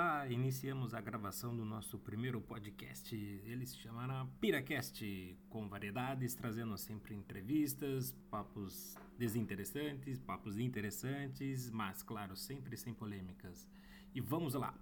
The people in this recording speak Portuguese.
Olá, iniciamos a gravação do nosso primeiro podcast. Ele se chamará PiraCast, com variedades, trazendo sempre entrevistas, papos desinteressantes, papos interessantes, mas, claro, sempre sem polêmicas. E vamos lá!